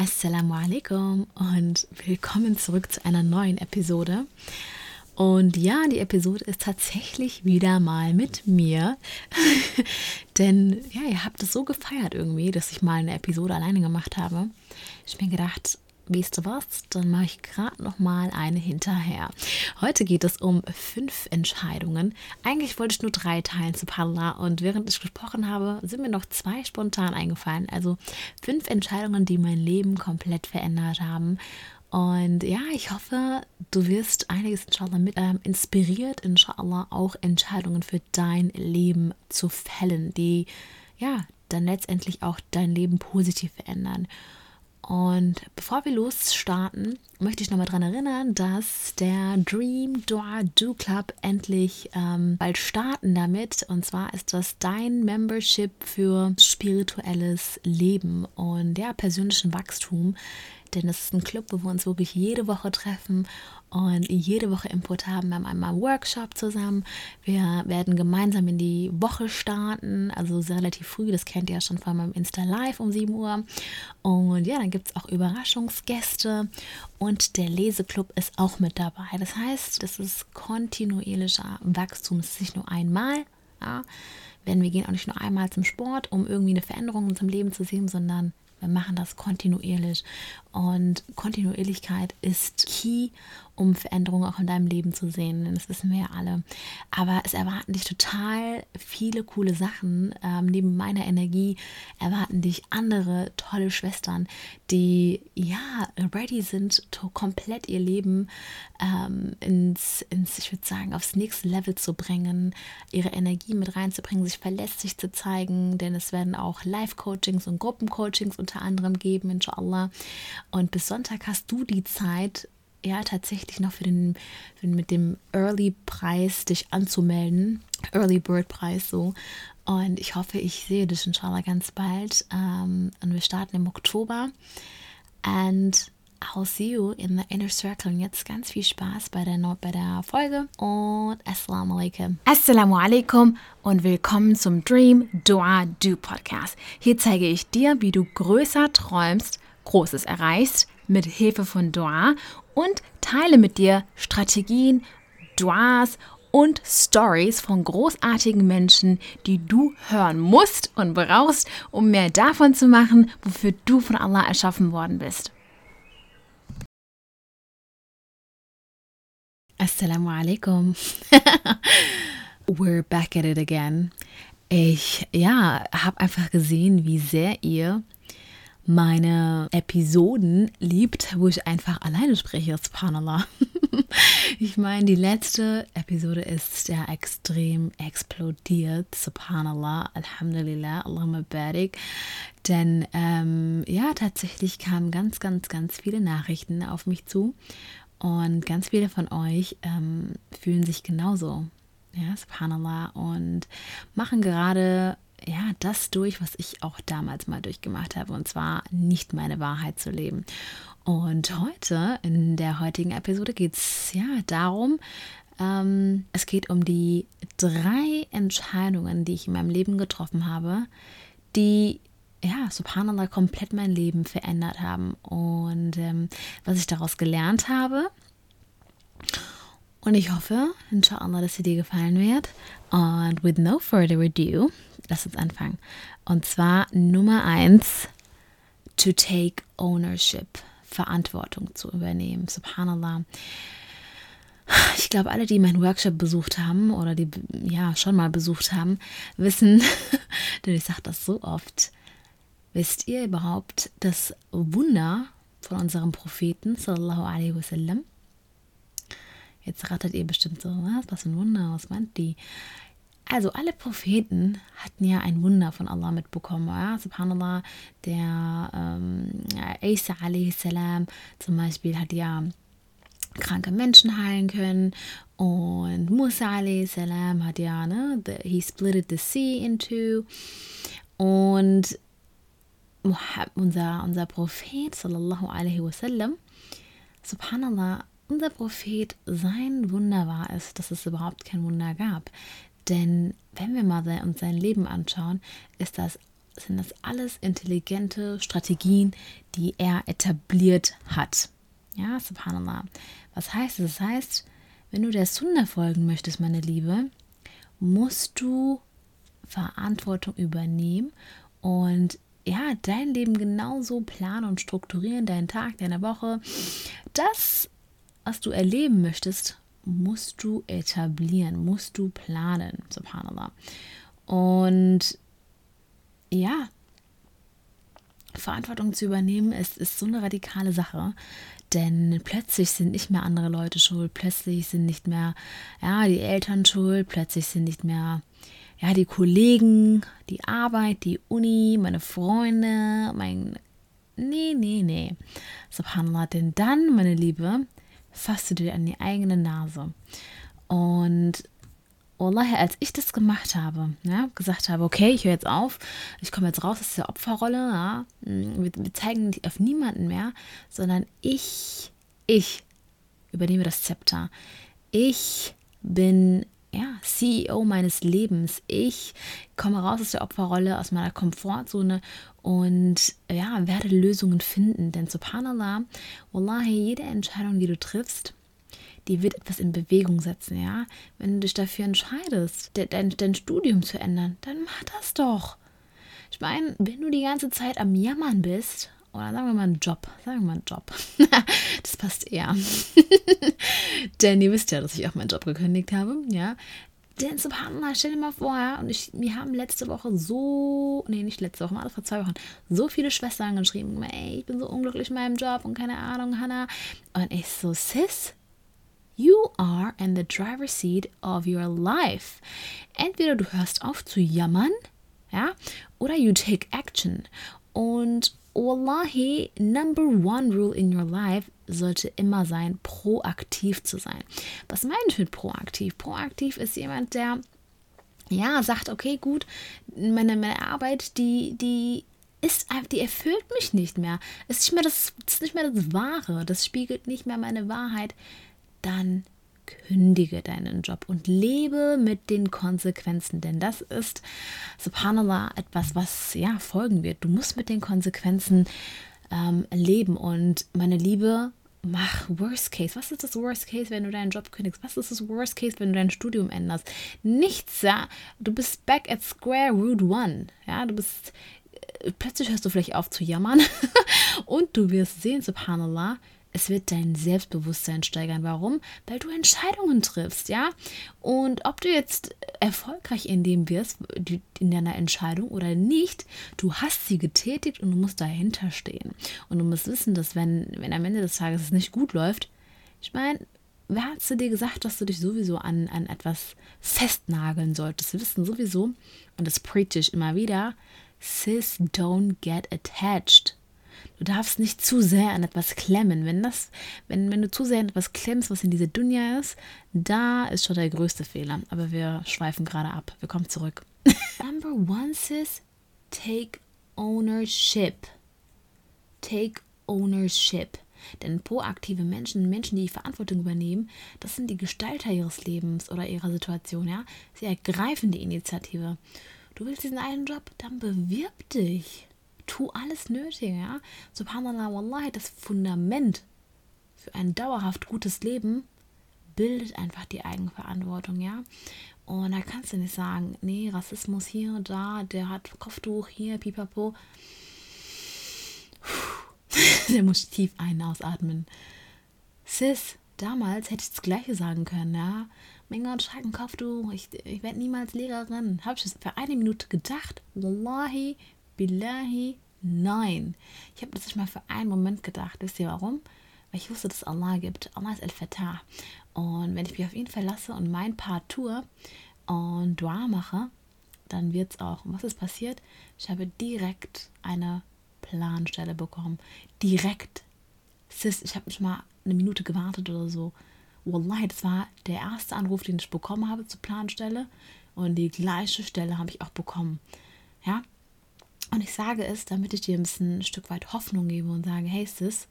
Assalamu alaikum und willkommen zurück zu einer neuen Episode. Und ja, die Episode ist tatsächlich wieder mal mit mir. Denn ja, ihr habt es so gefeiert irgendwie, dass ich mal eine Episode alleine gemacht habe. Ich mir gedacht, weißt du was, dann mache ich gerade noch mal eine hinterher. Heute geht es um fünf Entscheidungen. Eigentlich wollte ich nur drei teilen zu Padla und während ich gesprochen habe, sind mir noch zwei spontan eingefallen. Also fünf Entscheidungen, die mein Leben komplett verändert haben. Und ja, ich hoffe, du wirst einiges inshallah mit ähm, inspiriert, inshallah auch Entscheidungen für dein Leben zu fällen, die ja dann letztendlich auch dein Leben positiv verändern. Und bevor wir losstarten, möchte ich nochmal daran erinnern, dass der Dream Dua Do Club endlich ähm, bald starten damit. Und zwar ist das dein Membership für spirituelles Leben und ja, persönlichen Wachstum denn es ist ein Club, wo wir uns wirklich jede Woche treffen und jede Woche Input haben. Wir haben einmal einen Workshop zusammen. Wir werden gemeinsam in die Woche starten, also relativ früh. Das kennt ihr ja schon von meinem Insta Live um 7 Uhr. Und ja, dann gibt es auch Überraschungsgäste und der Leseclub ist auch mit dabei. Das heißt, das ist kontinuierlicher Wachstum. Es ist nicht nur einmal. Ja, denn wir gehen auch nicht nur einmal zum Sport, um irgendwie eine Veränderung in unserem Leben zu sehen, sondern wir machen das kontinuierlich. Und Kontinuierlichkeit ist key, um Veränderungen auch in deinem Leben zu sehen. Das wissen wir ja alle. Aber es erwarten dich total viele coole Sachen. Ähm, neben meiner Energie erwarten dich andere tolle Schwestern, die ja ready sind, komplett ihr Leben ähm, ins, ins, ich würde sagen, aufs nächste Level zu bringen, ihre Energie mit reinzubringen, sich verlässlich zu zeigen, denn es werden auch Live-Coachings und Gruppencoachings unter anderem geben, inshallah. Und bis Sonntag hast du die Zeit, ja, tatsächlich noch für den, für den mit dem Early-Preis dich anzumelden. Early Bird Preis so. Und ich hoffe, ich sehe dich inshallah ganz bald. Um, und wir starten im Oktober. And I'll see you in the inner circle. Und jetzt ganz viel Spaß bei der, bei der Folge und Assalamu alaikum. Assalamu alaikum und willkommen zum Dream Dua Do Podcast. Hier zeige ich dir, wie du größer träumst, Großes erreichst mit Hilfe von Dua und teile mit dir Strategien, Duas und Stories von großartigen Menschen, die du hören musst und brauchst, um mehr davon zu machen, wofür du von Allah erschaffen worden bist. Assalamu alaikum. We're back at it again. Ich, ja, habe einfach gesehen, wie sehr ihr meine Episoden liebt, wo ich einfach alleine spreche, subhanallah. ich meine, die letzte Episode ist ja extrem explodiert, subhanallah, alhamdulillah, Allahumma barik. Denn ähm, ja, tatsächlich kamen ganz, ganz, ganz viele Nachrichten auf mich zu und ganz viele von euch ähm, fühlen sich genauso. Ja, subhanallah. Und machen gerade ja, das durch, was ich auch damals mal durchgemacht habe. Und zwar nicht meine Wahrheit zu leben. Und heute, in der heutigen Episode, geht es ja darum, ähm, es geht um die drei Entscheidungen, die ich in meinem Leben getroffen habe, die ja, subhanallah, komplett mein Leben verändert haben und ähm, was ich daraus gelernt habe. Und ich hoffe, inshallah, dass sie dir gefallen wird. Und with no further ado, lass uns anfangen. Und zwar Nummer eins, to take ownership, Verantwortung zu übernehmen. Subhanallah. Ich glaube, alle, die meinen Workshop besucht haben oder die ja schon mal besucht haben, wissen, denn ich sage das so oft, Wisst ihr überhaupt das Wunder von unserem Propheten, sallallahu alaihi wasallam? Jetzt ratet ihr bestimmt so, was, was für ein Wunder, was meint die? Also alle Propheten hatten ja ein Wunder von Allah mitbekommen. Ja? Subhanallah, der ähm, salam zum Beispiel hat ja kranke Menschen heilen können und Musa salam hat ja, ne, the, he splitted the sea in two und unser, unser Prophet, sallallahu alaihi wasallam, subhanallah, unser Prophet, sein Wunder war es, dass es überhaupt kein Wunder gab. Denn wenn wir mal uns sein Leben anschauen, ist das sind das alles intelligente Strategien, die er etabliert hat. Ja, subhanallah. Was heißt das? Das heißt, wenn du der Sunna folgen möchtest, meine Liebe, musst du Verantwortung übernehmen und ja, dein Leben genauso planen und strukturieren, deinen Tag, deine Woche. Das, was du erleben möchtest, musst du etablieren, musst du planen, subhanallah. Und ja, Verantwortung zu übernehmen, ist, ist so eine radikale Sache. Denn plötzlich sind nicht mehr andere Leute schuld, plötzlich sind nicht mehr ja, die Eltern schuld, plötzlich sind nicht mehr ja, die Kollegen, die Arbeit, die Uni, meine Freunde, mein. Nee, nee, nee. Subhanallah, denn dann, meine Liebe, fasst du dir an die eigene Nase. Und Wallahi, als ich das gemacht habe, ja, gesagt habe, okay, ich höre jetzt auf, ich komme jetzt raus aus der Opferrolle, ja, wir, wir zeigen auf niemanden mehr, sondern ich, ich übernehme das Zepter. Ich bin ja, CEO meines Lebens. Ich komme raus aus der Opferrolle, aus meiner Komfortzone und ja, werde Lösungen finden. Denn subhanallah, wallahi, jede Entscheidung, die du triffst, die wird etwas in Bewegung setzen, ja. Wenn du dich dafür entscheidest, dein, dein Studium zu ändern, dann mach das doch. Ich meine, wenn du die ganze Zeit am Jammern bist, oder sagen wir mal einen Job, sagen wir mal einen Job, das passt eher. Denn ihr wisst ja, dass ich auch meinen Job gekündigt habe, ja. Denn subhanallah, stell dir mal vor, ja, und ich, wir haben letzte Woche so, nee, nicht letzte Woche, mal vor zwei Wochen, so viele Schwestern geschrieben, ey, ich bin so unglücklich in meinem Job und keine Ahnung, Hannah. Und ich so, Sis, You are in the driver's seat of your life. Entweder du hörst auf zu jammern, ja, oder you take action. Und Wallahi, number one rule in your life sollte immer sein, proaktiv zu sein. Was meine ich mit proaktiv? Proaktiv ist jemand, der ja sagt, okay, gut, meine, meine Arbeit, die, die ist die erfüllt mich nicht mehr. Ist nicht mehr das, ist nicht mehr das Wahre. Das spiegelt nicht mehr meine Wahrheit dann kündige deinen Job und lebe mit den Konsequenzen, denn das ist, subhanallah, etwas, was ja folgen wird. Du musst mit den Konsequenzen ähm, leben und meine Liebe, mach Worst Case. Was ist das Worst Case, wenn du deinen Job kündigst? Was ist das Worst Case, wenn du dein Studium änderst? Nichts, ja. Du bist back at square root one. Ja, du bist, äh, plötzlich hörst du vielleicht auf zu jammern und du wirst sehen, subhanallah, es wird dein Selbstbewusstsein steigern. Warum? Weil du Entscheidungen triffst, ja? Und ob du jetzt erfolgreich in dem wirst, in deiner Entscheidung oder nicht, du hast sie getätigt und du musst dahinter stehen. Und du musst wissen, dass wenn, wenn am Ende des Tages es nicht gut läuft, ich meine, wer hat zu dir gesagt, dass du dich sowieso an, an etwas festnageln solltest? Wir wissen sowieso, und das preach ich immer wieder, sis don't get attached. Du darfst nicht zu sehr an etwas klemmen. Wenn, das, wenn, wenn du zu sehr an etwas klemmst, was in dieser Dunja ist, da ist schon der größte Fehler. Aber wir schweifen gerade ab. Wir kommen zurück. Number one, sis, take ownership. Take ownership. Denn proaktive Menschen, Menschen, die Verantwortung übernehmen, das sind die Gestalter ihres Lebens oder ihrer Situation, ja. Sie ergreifen die Initiative. Du willst diesen einen Job, dann bewirb dich tu alles Nötige, ja. Subhanallah, Wallahi, das Fundament für ein dauerhaft gutes Leben bildet einfach die Eigenverantwortung, ja. Und da kannst du nicht sagen, nee, Rassismus hier, da, der hat Kopftuch hier, pipapo. der muss tief ein- ausatmen. Sis, damals hätte ich das Gleiche sagen können, ja. Mein Gott, schreib ein Kopftuch, ich, ich werde niemals Lehrerin. Habe ich das für eine Minute gedacht? Wallahi, Billahi, nein. Ich habe das nicht mal für einen Moment gedacht. Wisst ihr warum? Weil ich wusste, dass Allah gibt. Allah ist El-Fatah. Und wenn ich mich auf ihn verlasse und mein Part tue und Dua mache, dann wird es auch. Und was ist passiert? Ich habe direkt eine Planstelle bekommen. Direkt. Sis, ich habe nicht mal eine Minute gewartet oder so. Wallahi, das war der erste Anruf, den ich bekommen habe zur Planstelle. Und die gleiche Stelle habe ich auch bekommen. Ja, und ich sage es, damit ich dir ein ein Stück weit Hoffnung gebe und sage, hey Sis,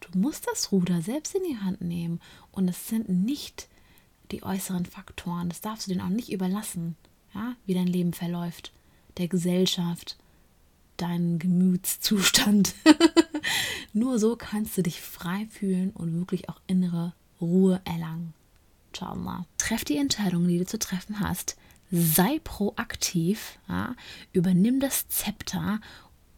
du musst das Ruder selbst in die Hand nehmen. Und es sind nicht die äußeren Faktoren. Das darfst du denen auch nicht überlassen, ja, wie dein Leben verläuft, der Gesellschaft, deinen Gemütszustand. Nur so kannst du dich frei fühlen und wirklich auch innere Ruhe erlangen. Inshallah. Treff die Entscheidungen, die du zu treffen hast. Sei proaktiv. Ja? Übernimm das Zepter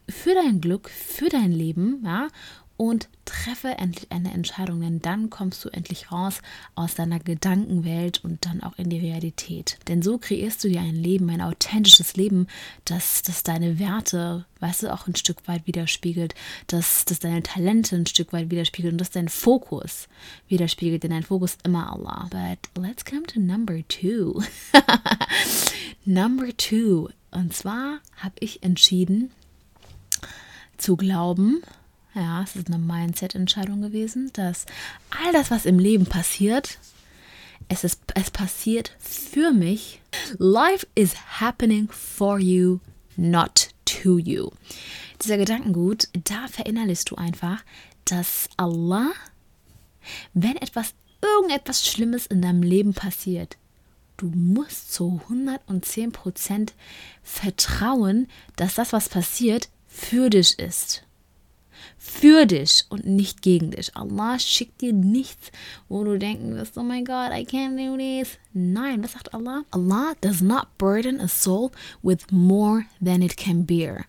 für dein Glück, für dein Leben. Ja? Und treffe endlich eine Entscheidung, denn dann kommst du endlich raus aus deiner Gedankenwelt und dann auch in die Realität. Denn so kreierst du dir ein Leben, ein authentisches Leben, das, das deine Werte, weißt du, auch ein Stück weit widerspiegelt, das, das deine Talente ein Stück weit widerspiegelt und das dein Fokus widerspiegelt, denn dein Fokus ist immer Allah. But let's come to number two. number two. Und zwar habe ich entschieden zu glauben, ja, es ist eine Mindset-Entscheidung gewesen, dass all das, was im Leben passiert, es, ist, es passiert für mich. Life is happening for you, not to you. Dieser Gedankengut, da verinnerlichst du einfach, dass Allah, wenn etwas, irgendetwas Schlimmes in deinem Leben passiert, du musst zu 110% vertrauen, dass das, was passiert, für dich ist für dich und nicht gegen dich. Allah schickt dir nichts, wo du denken wirst, oh mein Gott, I can't do this. Nein, was sagt Allah? Allah does not burden a soul with more than it can bear.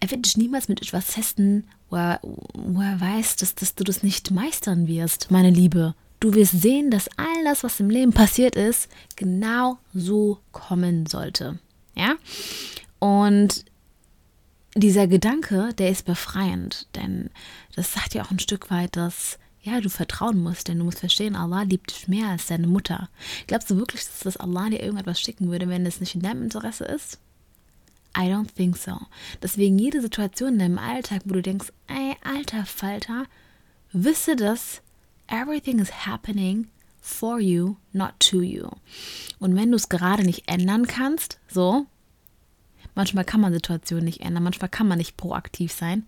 Er wird dich niemals mit etwas testen, wo er, wo er weiß, dass, dass du das nicht meistern wirst, meine Liebe. Du wirst sehen, dass all das, was im Leben passiert ist, genau so kommen sollte. Ja? Und dieser Gedanke, der ist befreiend, denn das sagt ja auch ein Stück weit, dass ja, du vertrauen musst, denn du musst verstehen, Allah liebt dich mehr als deine Mutter. Glaubst du wirklich, dass das Allah dir irgendetwas schicken würde, wenn es nicht in deinem Interesse ist? I don't think so. Deswegen jede Situation in deinem Alltag, wo du denkst, ey, alter Falter, wisse, dass everything is happening for you, not to you. Und wenn du es gerade nicht ändern kannst, so, manchmal kann man Situationen nicht ändern, manchmal kann man nicht proaktiv sein,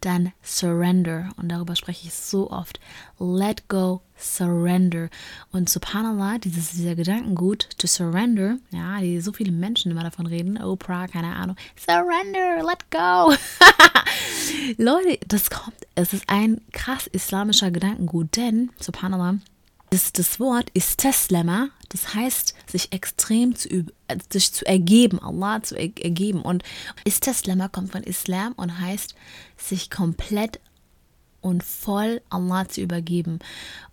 dann surrender. Und darüber spreche ich so oft. Let go, surrender. Und subhanallah, dieses, dieser Gedankengut, to surrender, ja, die so viele Menschen immer davon reden, Oprah, keine Ahnung, surrender, let go. Leute, das kommt, es ist ein krass islamischer Gedankengut, denn, subhanallah, das, das Wort ist Teslema, das heißt, sich extrem zu, äh, sich zu ergeben, Allah zu er, ergeben. Und Istaslama kommt von Islam und heißt, sich komplett und voll Allah zu übergeben.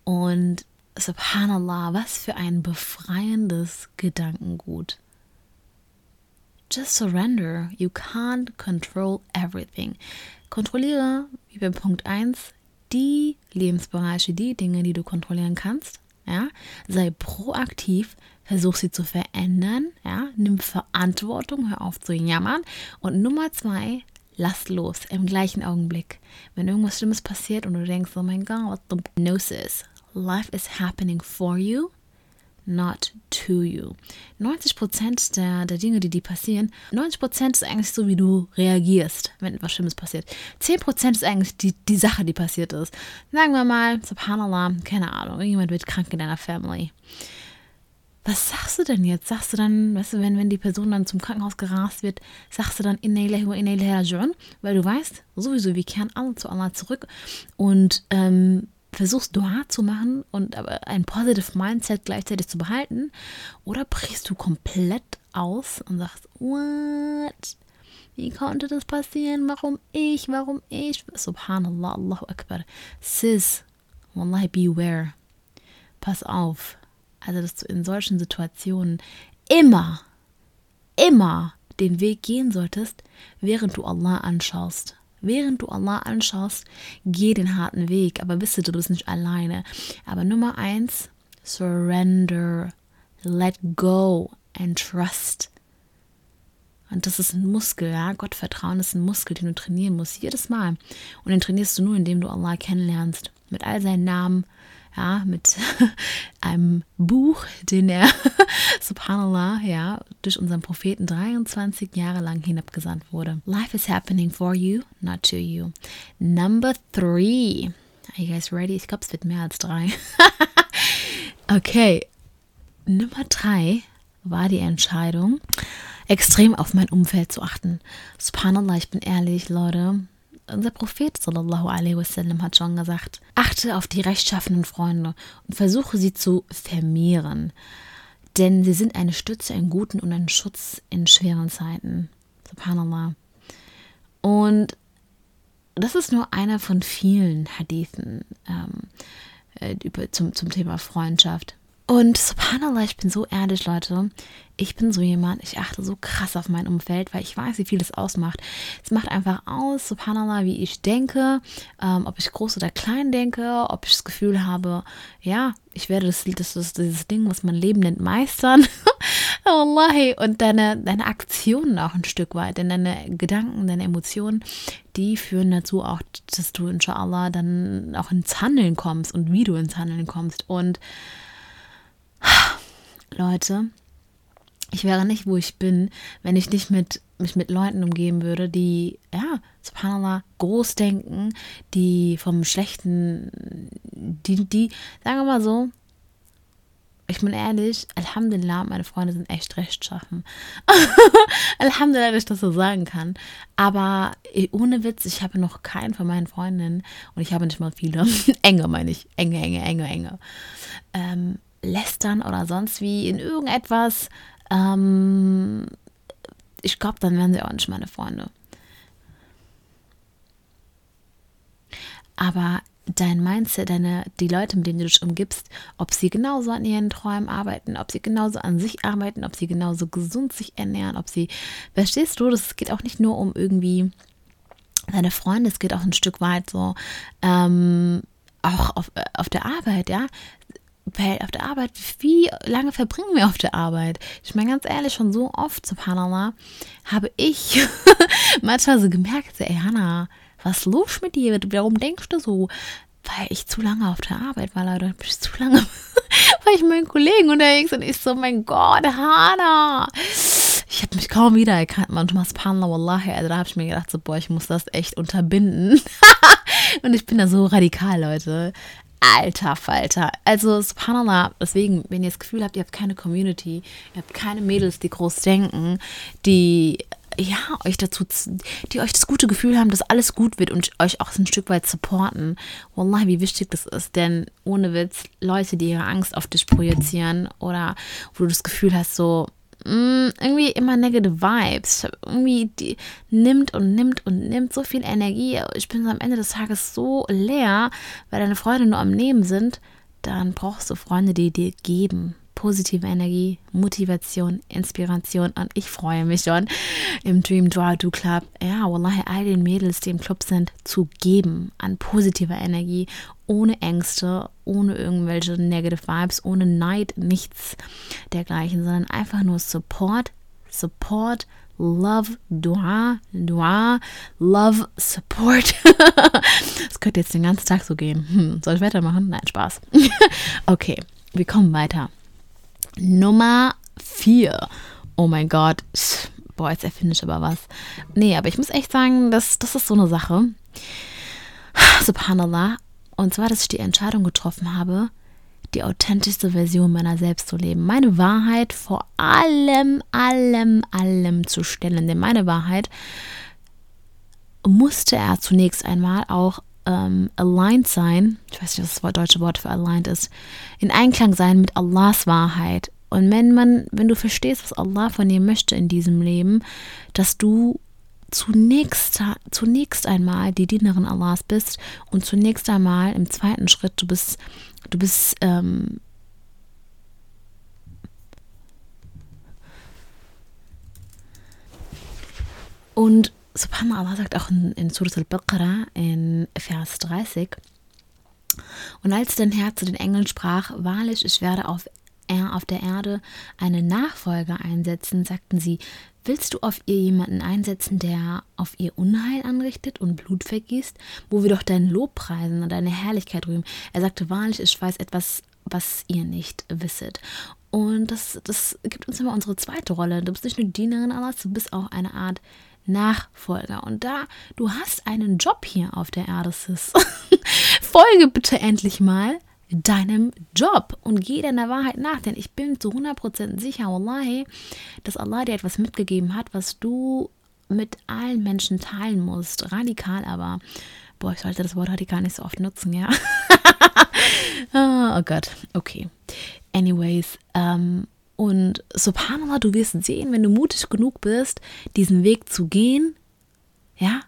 Und subhanallah, was für ein befreiendes Gedankengut. Just surrender. You can't control everything. Kontrolliere, wie bei Punkt 1, die Lebensbereiche, die Dinge, die du kontrollieren kannst. Ja? Sei proaktiv, versuch sie zu verändern. Ja? Nimm Verantwortung, hör auf zu jammern. Und Nummer zwei, lass los im gleichen Augenblick. Wenn irgendwas Schlimmes passiert und du denkst, oh mein Gott, what the gnosis? Life is happening for you not to you. 90% der, der Dinge, die, die passieren, 90% ist eigentlich so, wie du reagierst, wenn etwas Schlimmes passiert. 10% ist eigentlich die, die Sache, die passiert ist. Sagen wir mal, subhanallah, keine Ahnung, irgendjemand wird krank in deiner Family. Was sagst du denn jetzt? Sagst du dann, weißt du, wenn, wenn die Person dann zum Krankenhaus gerast wird, sagst du dann Inna ilahi wa inna ilahi Weil du weißt, sowieso, wir kehren alle zu Allah zurück und ähm, versuchst Dua zu machen und aber ein positive Mindset gleichzeitig zu behalten oder brichst du komplett aus und sagst, what? Wie konnte das passieren? Warum ich? Warum ich? Subhanallah, Allahu Akbar. Sis, Wallahi, beware. Pass auf. Also, dass du in solchen Situationen immer, immer den Weg gehen solltest, während du Allah anschaust. Während du Allah anschaust, geh den harten Weg, aber wisse, du bist nicht alleine. Aber Nummer eins, surrender, let go and trust. Und das ist ein Muskel, ja. Gottvertrauen ist ein Muskel, den du trainieren musst, jedes Mal. Und den trainierst du nur, indem du Allah kennenlernst. Mit all seinen Namen, ja, mit einem Buch, den er, subhanallah, ja, durch unseren Propheten 23 Jahre lang hinabgesandt wurde. Life is happening for you, not to you. Number three. Are you guys ready? Ich glaube, es wird mehr als drei. okay. Nummer drei war die Entscheidung, extrem auf mein Umfeld zu achten. Subhanallah, ich bin ehrlich, Leute. Unser Prophet sallallahu alaihi wasallam hat schon gesagt, achte auf die rechtschaffenen Freunde und versuche sie zu vermehren. Denn sie sind eine Stütze in guten und ein Schutz in schweren Zeiten. Subhanallah. Und das ist nur einer von vielen Hadithen ähm, äh, über, zum, zum Thema Freundschaft. Und subhanallah, ich bin so ehrlich, Leute. Ich bin so jemand, ich achte so krass auf mein Umfeld, weil ich weiß, wie viel es ausmacht. Es macht einfach aus, subhanallah, wie ich denke, ähm, ob ich groß oder klein denke, ob ich das Gefühl habe, ja, ich werde das, das, das dieses Ding, was man Leben nennt, meistern. Wallahi. Und deine, deine Aktionen auch ein Stück weit, denn deine Gedanken, deine Emotionen, die führen dazu auch, dass du inshallah dann auch ins Handeln kommst und wie du ins Handeln kommst. Und Leute, ich wäre nicht, wo ich bin, wenn ich nicht mit, mich mit Leuten umgeben würde, die, ja, subhanallah, groß denken, die vom Schlechten, die, die, sagen wir mal so, ich bin ehrlich, Alhamdulillah, meine Freunde sind echt rechtschaffen. Alhamdulillah, dass ich das so sagen kann. Aber ohne Witz, ich habe noch keinen von meinen Freundinnen und ich habe nicht mal viele, enge meine ich, enge, enge, enge, enge, ähm, lästern oder sonst wie in irgendetwas, ähm, ich glaube, dann wären sie auch nicht meine Freunde. Aber dein Mindset, deine, die Leute, mit denen du dich umgibst, ob sie genauso an ihren Träumen arbeiten, ob sie genauso an sich arbeiten, ob sie genauso gesund sich ernähren, ob sie, verstehst du, das geht auch nicht nur um irgendwie deine Freunde, es geht auch ein Stück weit so, ähm, auch auf, äh, auf der Arbeit, ja weil auf der Arbeit, wie lange verbringen wir auf der Arbeit? Ich meine ganz ehrlich, schon so oft, subhanallah, habe ich manchmal so gemerkt, ey Hannah, was ist los mit dir? Warum denkst du so? Weil ich zu lange auf der Arbeit war. Bin ich zu lange, war ich mit meinen Kollegen unterwegs und ich so, mein Gott, Hannah. Ich habe mich kaum wiedererkannt, manchmal subhanallah, wallahi. Also da habe ich mir gedacht, so, boah, ich muss das echt unterbinden. und ich bin da so radikal, Leute. Alter Falter. Also, subhanallah, deswegen, wenn ihr das Gefühl habt, ihr habt keine Community, ihr habt keine Mädels, die groß denken, die ja, euch dazu, die euch das gute Gefühl haben, dass alles gut wird und euch auch ein Stück weit supporten. Wallah, wie wichtig das ist, denn ohne Witz, Leute, die ihre Angst auf dich projizieren oder wo du das Gefühl hast, so, Mm, irgendwie immer negative Vibes. Irgendwie die nimmt und nimmt und nimmt so viel Energie. Ich bin am Ende des Tages so leer, weil deine Freunde nur am Nehmen sind. Dann brauchst du Freunde, die dir geben positive Energie, Motivation, Inspiration und ich freue mich schon im Dream Draw Do Club, ja, wallahi, all den Mädels, die im Club sind, zu geben an positiver Energie, ohne Ängste, ohne irgendwelche Negative Vibes, ohne Neid, nichts dergleichen, sondern einfach nur Support, Support, Love, Dua, Dua, Love, Support. Das könnte jetzt den ganzen Tag so gehen. Hm, soll ich weitermachen? Nein, Spaß. Okay, wir kommen weiter. Nummer 4. Oh mein Gott. Boah, jetzt erfinde ich aber was. Nee, aber ich muss echt sagen, das, das ist so eine Sache. Subhanallah. Und zwar, dass ich die Entscheidung getroffen habe, die authentischste Version meiner selbst zu leben. Meine Wahrheit vor allem, allem, allem zu stellen. Denn meine Wahrheit musste er zunächst einmal auch ähm, aligned sein, ich weiß nicht, was das deutsche Wort für aligned ist, in Einklang sein mit Allahs Wahrheit. Und wenn man, wenn du verstehst, was Allah von dir möchte in diesem Leben, dass du zunächst, zunächst einmal die Dienerin Allahs bist und zunächst einmal im zweiten Schritt, du bist, du bist ähm, und Subhanallah sagt auch in, in Surah al-Baqarah in Vers 30, und als dein Herr zu den Engeln sprach, wahrlich, ich werde auf, auf der Erde einen Nachfolger einsetzen, sagten sie, willst du auf ihr jemanden einsetzen, der auf ihr Unheil anrichtet und Blut vergießt, wo wir doch deinen Lob preisen und deine Herrlichkeit rühmen? Er sagte, wahrlich, ich weiß etwas, was ihr nicht wisset. Und das, das gibt uns immer unsere zweite Rolle. Du bist nicht nur Dienerin Allahs, du bist auch eine Art Nachfolger. Und da, du hast einen Job hier auf der Erde, Sis. Folge bitte endlich mal. deinem Job und geh deiner Wahrheit nach, denn ich bin zu 100% sicher, wallahi, dass Allah dir etwas mitgegeben hat, was du mit allen Menschen teilen musst. Radikal aber. Boah, ich sollte das Wort radikal nicht so oft nutzen, ja. oh Gott, okay. Anyways, ähm, und subhanallah, du wirst sehen, wenn du mutig genug bist, diesen Weg zu gehen, ja,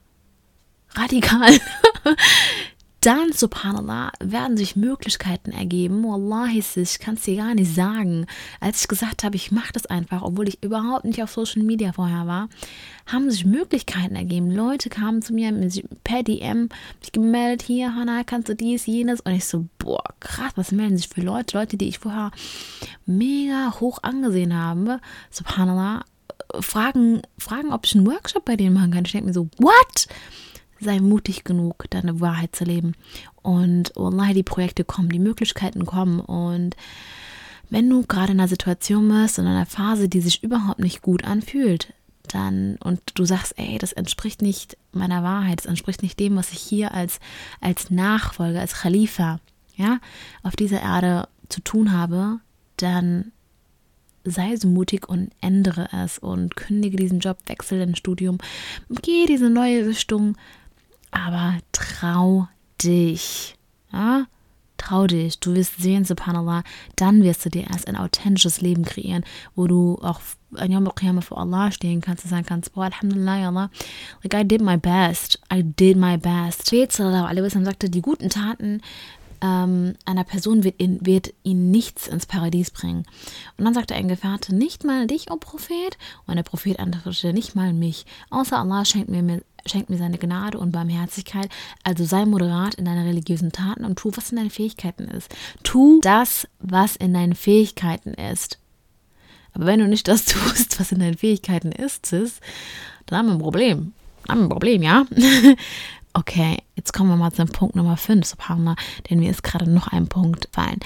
radikal, dann, subhanallah, werden sich Möglichkeiten ergeben. Wallahi, ich kann es dir gar nicht sagen. Als ich gesagt habe, ich mache das einfach, obwohl ich überhaupt nicht auf Social Media vorher war, haben sich Möglichkeiten ergeben. Leute kamen zu mir per DM, mich gemeldet, hier, Hannah, kannst du dies, jenes? Und ich so, boah, krass, was melden sich für Leute? Leute, die ich vorher mega hoch angesehen habe, subhanallah, fragen, fragen, ob ich einen Workshop bei denen machen kann. Ich denke mir so, what? Sei mutig genug, deine Wahrheit zu leben. Und wallahi, die Projekte kommen, die Möglichkeiten kommen. Und wenn du gerade in einer Situation bist, in einer Phase, die sich überhaupt nicht gut anfühlt, dann und du sagst, ey, das entspricht nicht meiner Wahrheit, das entspricht nicht dem, was ich hier als, als Nachfolger, als Khalifa, ja, auf dieser Erde zu tun habe, dann sei so mutig und ändere es und kündige diesen Job, wechsel dein Studium, geh diese neue Richtung, aber trau dich. Ja? Trau dich. Du wirst sehen, subhanallah, dann wirst du dir erst ein authentisches Leben kreieren, wo du auch ein Yom Qiyamah vor Allah stehen kannst und sagen kannst, boah, Alhamdulillah, Allah, like I did my best. I did my best. Prophet sallallahu alaihi wasallam sagte, die guten Taten ähm, einer Person wird, in, wird ihn nichts ins Paradies bringen. Und dann sagte ein Gefährte, nicht mal dich, o oh Prophet. Und der Prophet antwortete, nicht mal mich. Außer Allah schenkt mir, schenkt mir seine Gnade und Barmherzigkeit. Also sei moderat in deinen religiösen Taten und tu, was in deinen Fähigkeiten ist. Tu das, was in deinen Fähigkeiten ist. Aber wenn du nicht das tust, was in deinen Fähigkeiten ist, Sis, dann haben wir ein Problem. Dann haben wir ein Problem, ja? Okay, jetzt kommen wir mal zum Punkt Nummer 5, Subhanallah, denn mir ist gerade noch ein Punkt fallen.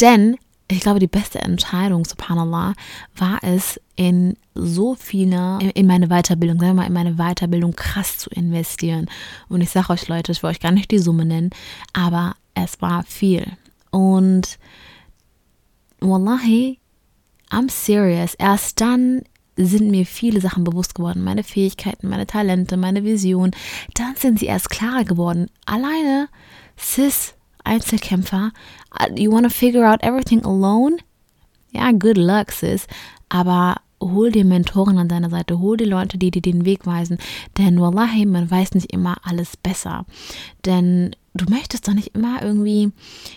Denn ich glaube, die beste Entscheidung, Subhanallah, war es, in so viele, in meine Weiterbildung, sagen wir mal, in meine Weiterbildung krass zu investieren. Und ich sage euch, Leute, ich will euch gar nicht die Summe nennen, aber es war viel. Und Wallahi, I'm serious. Erst dann sind mir viele Sachen bewusst geworden. Meine Fähigkeiten, meine Talente, meine Vision. Dann sind sie erst klarer geworden. Alleine, Sis, Einzelkämpfer, uh, you want to figure out everything alone? Ja, good luck, Sis. Aber hol dir Mentoren an deiner Seite, hol dir Leute, die dir den Weg weisen. Denn wallahi, man weiß nicht immer alles besser. Denn du möchtest doch nicht immer irgendwie,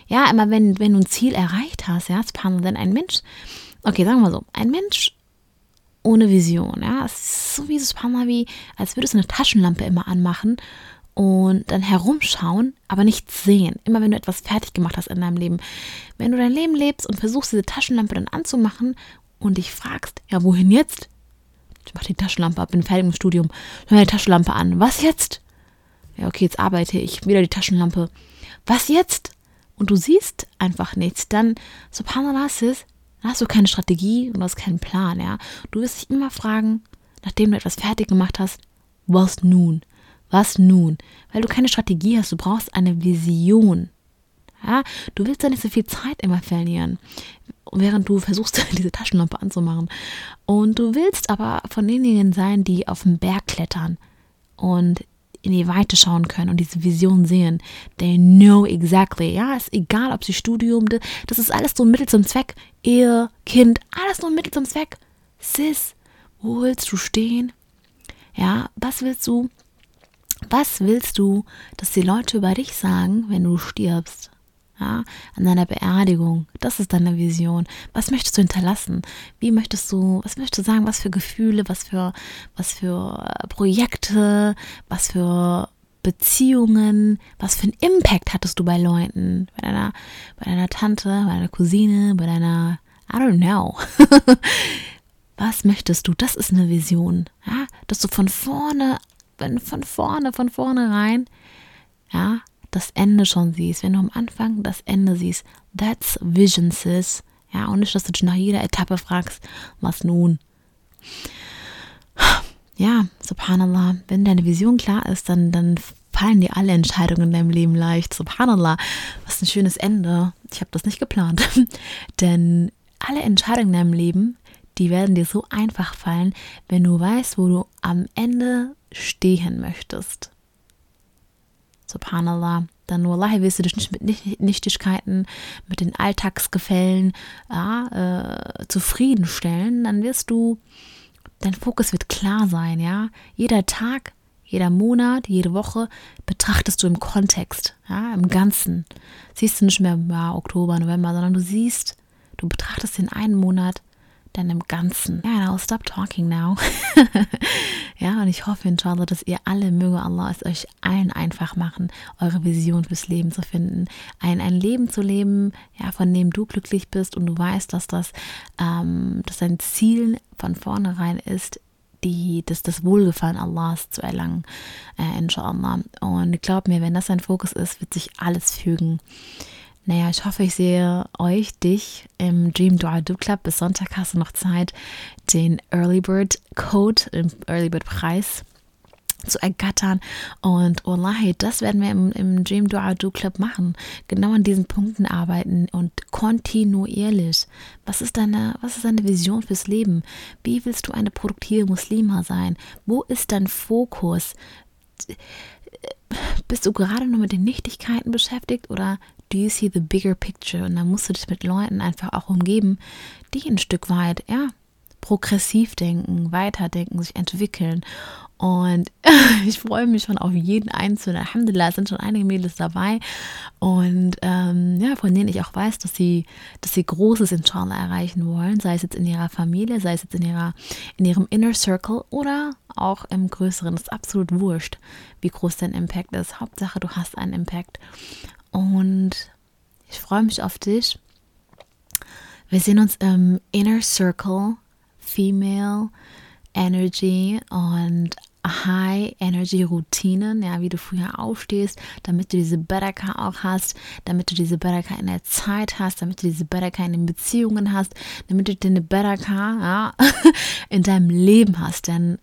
ja, immer wenn, wenn du ein Ziel erreicht hast, ja, denn ein Mensch, okay, sagen wir so, ein Mensch ohne Vision. Ja, es ist so wie so ein wie, als würdest du eine Taschenlampe immer anmachen und dann herumschauen, aber nichts sehen. Immer wenn du etwas fertig gemacht hast in deinem Leben. Wenn du dein Leben lebst und versuchst, diese Taschenlampe dann anzumachen und dich fragst, ja, wohin jetzt? Ich mach die Taschenlampe ab, bin fertig im Studium. Ich mach die Taschenlampe an. Was jetzt? Ja, okay, jetzt arbeite ich. Wieder die Taschenlampe. Was jetzt? Und du siehst einfach nichts. Dann, subhanallah, sis, dann hast du keine Strategie und hast keinen Plan, ja. Du wirst dich immer fragen, nachdem du etwas fertig gemacht hast, was nun? Was nun? Weil du keine Strategie hast, du brauchst eine Vision. Ja, du willst ja nicht so viel Zeit immer verlieren, während du versuchst, diese Taschenlampe anzumachen. Und du willst aber von denjenigen sein, die auf den Berg klettern und in die Weite schauen können und diese Vision sehen. They know exactly. Ja, ist egal, ob sie Studium, das ist alles so ein Mittel zum Zweck. Ehe, Kind, alles nur ein Mittel zum Zweck. Sis, wo willst du stehen? Ja, was willst du? Was willst du, dass die Leute über dich sagen, wenn du stirbst? Ja, an deiner Beerdigung. Das ist deine Vision. Was möchtest du hinterlassen? Wie möchtest du, was möchtest du sagen? Was für Gefühle, was für, was für äh, Projekte, was für Beziehungen, was für einen Impact hattest du bei Leuten, bei deiner, bei deiner Tante, bei deiner Cousine, bei deiner, I don't know. was möchtest du? Das ist eine Vision, ja, dass du von vorne, von vorne, von vorne rein, ja, das Ende schon siehst, wenn du am Anfang das Ende siehst, that's vision, sis. Ja, und nicht, dass du dich nach jeder Etappe fragst, was nun? Ja, subhanallah, wenn deine Vision klar ist, dann, dann fallen dir alle Entscheidungen in deinem Leben leicht. Subhanallah, was ein schönes Ende. Ich habe das nicht geplant. Denn alle Entscheidungen in deinem Leben, die werden dir so einfach fallen, wenn du weißt, wo du am Ende stehen möchtest. Subhanallah. Dann nur Allah wirst du dich nicht mit Nichtigkeiten, mit den Alltagsgefällen ja, äh, zufriedenstellen. Dann wirst du, dein Fokus wird klar sein, ja. Jeder Tag jeder Monat, jede Woche betrachtest du im Kontext, ja, im Ganzen. Siehst du nicht mehr ja, Oktober, November, sondern du siehst, du betrachtest den einen Monat dann im Ganzen. Ja, now stop talking now. ja, und ich hoffe, inshallah, dass ihr alle, möge Allah es euch allen einfach machen, eure Vision fürs Leben zu finden. Ein, ein Leben zu leben, ja, von dem du glücklich bist und du weißt, dass das, ähm, dass dein Ziel von vornherein ist, die, das, das Wohlgefallen Allahs zu erlangen, äh, inshallah. Und glaub mir, wenn das ein Fokus ist, wird sich alles fügen. Naja, ich hoffe, ich sehe euch, dich im Dream Dua Do Club. Bis Sonntag hast du noch Zeit, den Early Bird Code, den Early Bird Preis zu ergattern. Und Wallahi, das werden wir im, im Dream Dua Do Club machen. Genau an diesen Punkten arbeiten und kontinuierlich. Was ist deine, was ist deine Vision fürs Leben? Wie willst du eine produktive Muslima sein? Wo ist dein Fokus? Bist du gerade nur mit den Nichtigkeiten beschäftigt oder do you see the bigger picture? Und dann musst du dich mit Leuten einfach auch umgeben, die ein Stück weit, ja, progressiv denken, weiterdenken, sich entwickeln. Und ich freue mich schon auf jeden Einzelnen. Alhamdulillah, es sind schon einige Mädels dabei. Und ähm, ja, von denen ich auch weiß, dass sie, dass sie Großes inshallah erreichen wollen, sei es jetzt in ihrer Familie, sei es jetzt in, ihrer, in ihrem Inner Circle oder auch im Größeren. Das ist absolut wurscht, wie groß dein Impact ist. Hauptsache, du hast einen Impact. Und ich freue mich auf dich. Wir sehen uns im Inner Circle Female Energy und High Energy Routinen, ja, wie du früher aufstehst, damit du diese Baraka auch hast, damit du diese Baraka in der Zeit hast, damit du diese Baraka in den Beziehungen hast, damit du deine Baraka ja, in deinem Leben hast, denn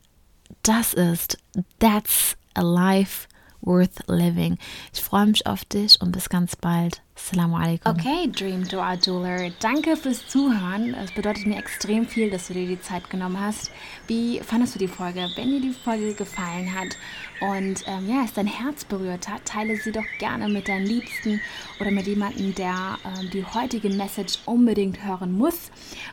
das ist, that's a life worth living. Ich freue mich auf dich und bis ganz bald. Assalamu alaikum. Okay, Dream Dua Jeweler, danke fürs Zuhören. Es bedeutet mir extrem viel, dass du dir die Zeit genommen hast. Wie fandest du die Folge? Wenn dir die Folge gefallen hat und ähm, ja, es dein Herz berührt hat, teile sie doch gerne mit deinen Liebsten oder mit jemandem, der ähm, die heutige Message unbedingt hören muss.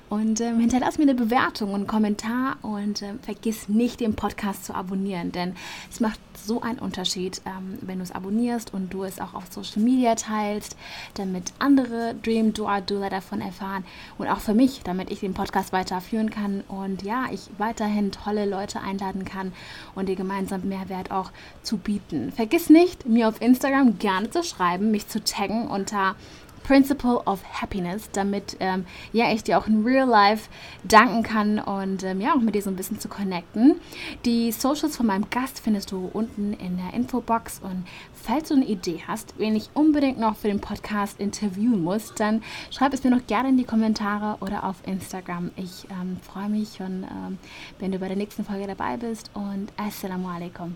Und ähm, hinterlass mir eine Bewertung und einen Kommentar und ähm, vergiss nicht, den Podcast zu abonnieren, denn es macht so einen Unterschied, ähm, wenn du es abonnierst und du es auch auf Social Media teilst damit andere Dream Dua Doula davon erfahren und auch für mich, damit ich den Podcast weiterführen kann und ja, ich weiterhin tolle Leute einladen kann und dir gemeinsam Mehrwert auch zu bieten. Vergiss nicht, mir auf Instagram gerne zu schreiben, mich zu taggen unter Principle of Happiness, damit ähm, ja ich dir auch in Real Life danken kann und ähm, ja auch mit dir so ein bisschen zu connecten. Die Socials von meinem Gast findest du unten in der Infobox und falls du eine Idee hast, wen ich unbedingt noch für den Podcast interviewen muss, dann schreib es mir noch gerne in die Kommentare oder auf Instagram. Ich ähm, freue mich schon, ähm, wenn du bei der nächsten Folge dabei bist und Assalamu alaikum.